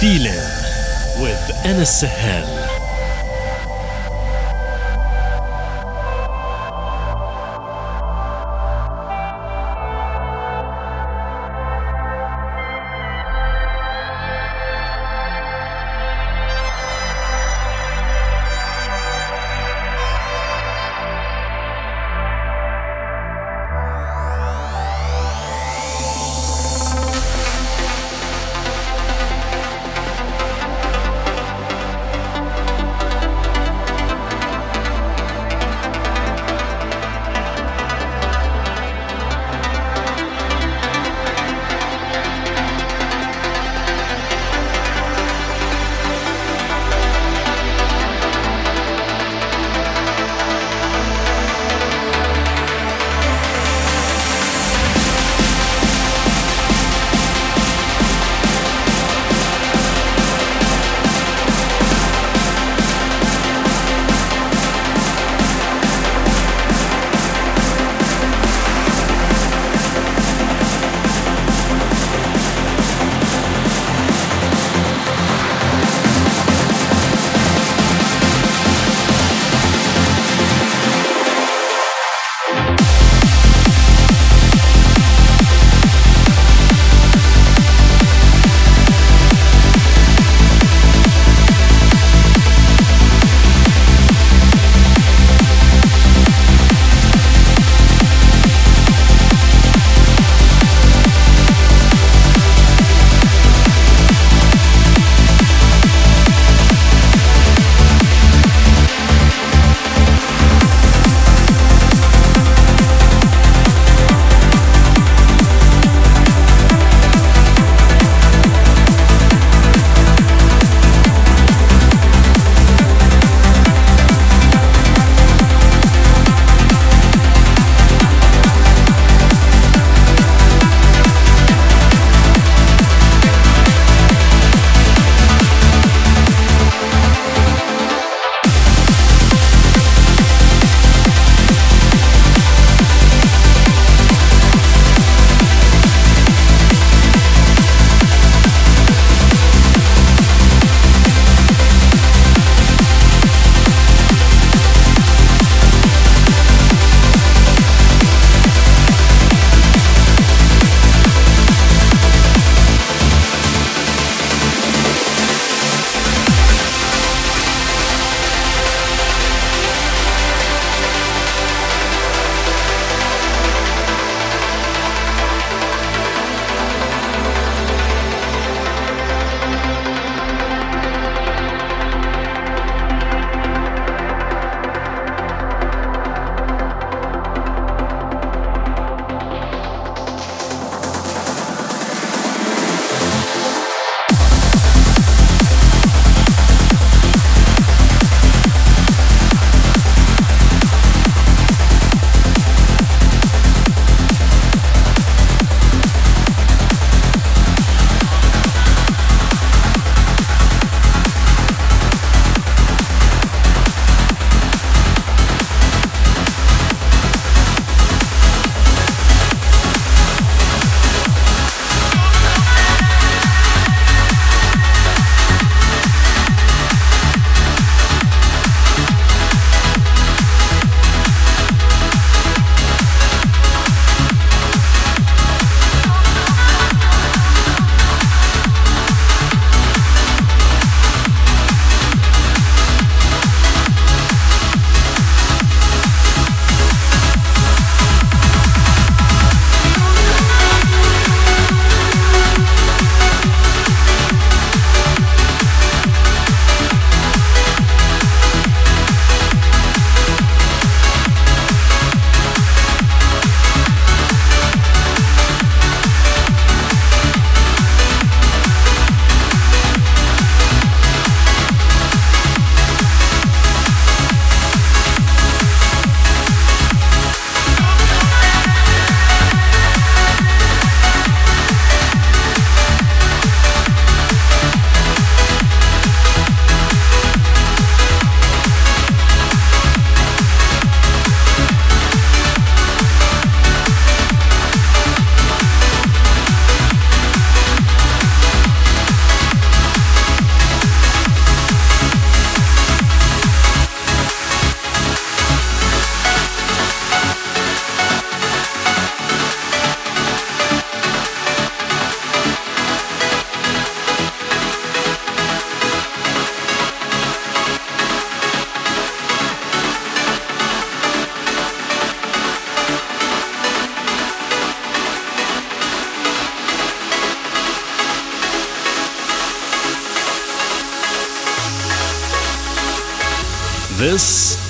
Feeling with Anas Sahel.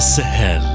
With Anas Sahel.